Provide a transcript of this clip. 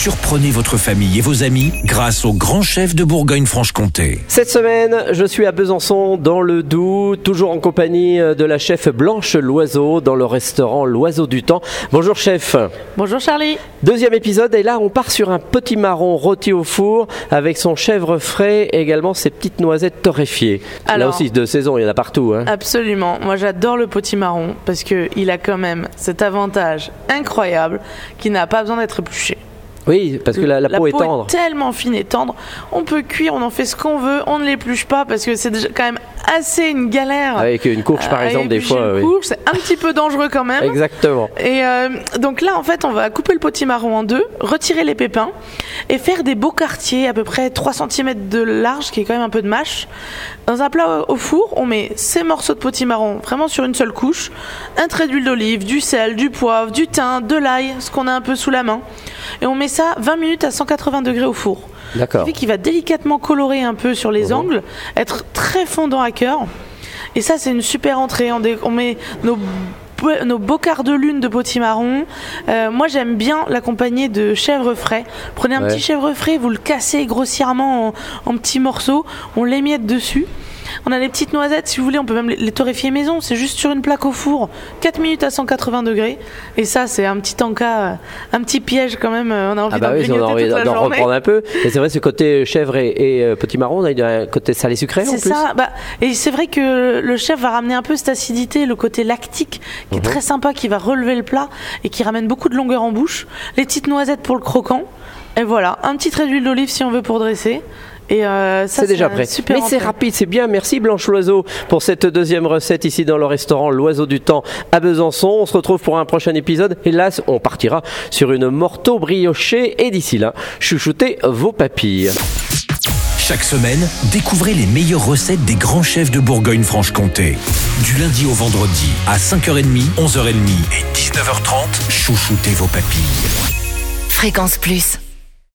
Surprenez votre famille et vos amis grâce au grand chef de Bourgogne-Franche-Comté. Cette semaine, je suis à Besançon, dans le Doubs, toujours en compagnie de la chef Blanche Loiseau, dans le restaurant L'Oiseau du Temps. Bonjour chef. Bonjour Charlie. Deuxième épisode, et là on part sur un petit marron rôti au four avec son chèvre frais et également ses petites noisettes torréfiées. là Alors- aussi, de saison, il y en a partout. hein. Absolument. Moi, j'adore le potimarron parce que il a quand même cet avantage incroyable qu'il n'a pas besoin d'être épluché. Oui, parce que la, la peau est tendre. tellement fine et tendre. On peut cuire, on en fait ce qu'on veut, on ne l'épluche pas parce que c'est déjà quand même assez une galère. Avec une courge par à exemple, des fois. une oui. courge. C'est un petit peu dangereux quand même. Exactement. Et euh, donc là, en fait, on va couper le potimarron en deux, retirer les pépins et faire des beaux quartiers à peu près 3 cm de large, qui est quand même un peu de mâche. Dans un plat au four, on met ces morceaux de potimarron vraiment sur une seule couche, un trait d'huile d'olive, du sel, du poivre, du thym, de l'ail, ce qu'on a un peu sous la main. Et on met ça 20 minutes à 180 degrés au four. D'accord. Ce qui fait qu'il va délicatement colorer un peu sur les Mhm. angles, être très fondant à cœur. Et ça, c'est une super entrée. On, met nos, nos beaux quarts de lune de potimarron. Euh, moi, j'aime bien l'accompagner de chèvre frais. Prenez un Ouais. petit chèvre frais, vous le cassez grossièrement en, en petits morceaux, on l'émiette dessus. On a des petites noisettes, si vous voulez, on peut même les, les torréfier maison. C'est juste sur une plaque au four, 4 minutes à 180 degrés. Et ça, c'est un petit encas, euh, un petit piège quand même. euh, On a envie Ah bah d'en oui, envie d'en reprendre un peu. Et c'est vrai, ce côté chèvre et, et, euh, petit marron, on a un côté salé sucré en C'est plus. ça. Bah, et c'est vrai que le chef va ramener un peu cette acidité, le côté lactique, qui est Mhm. très sympa, qui va relever le plat et qui ramène beaucoup de longueur en bouche. Les petites noisettes pour le croquant. Et voilà, un petit trait d'huile d'olive si on veut pour dresser. Et euh, ça, C'est déjà prêt. Super Mais c'est rapide, c'est bien. Merci Blanche Loiseau pour cette deuxième recette ici dans le restaurant L'Oiseau du Temps à Besançon. On se retrouve pour un prochain épisode. Hélas, on partira sur une morteau briochée. Et d'ici là, chouchoutez vos papilles. Chaque semaine, découvrez les meilleures recettes des grands chefs de Bourgogne-Franche-Comté. Du lundi au vendredi à 5h30, 11h30 et 19h30, chouchoutez vos papilles. Fréquence Plus.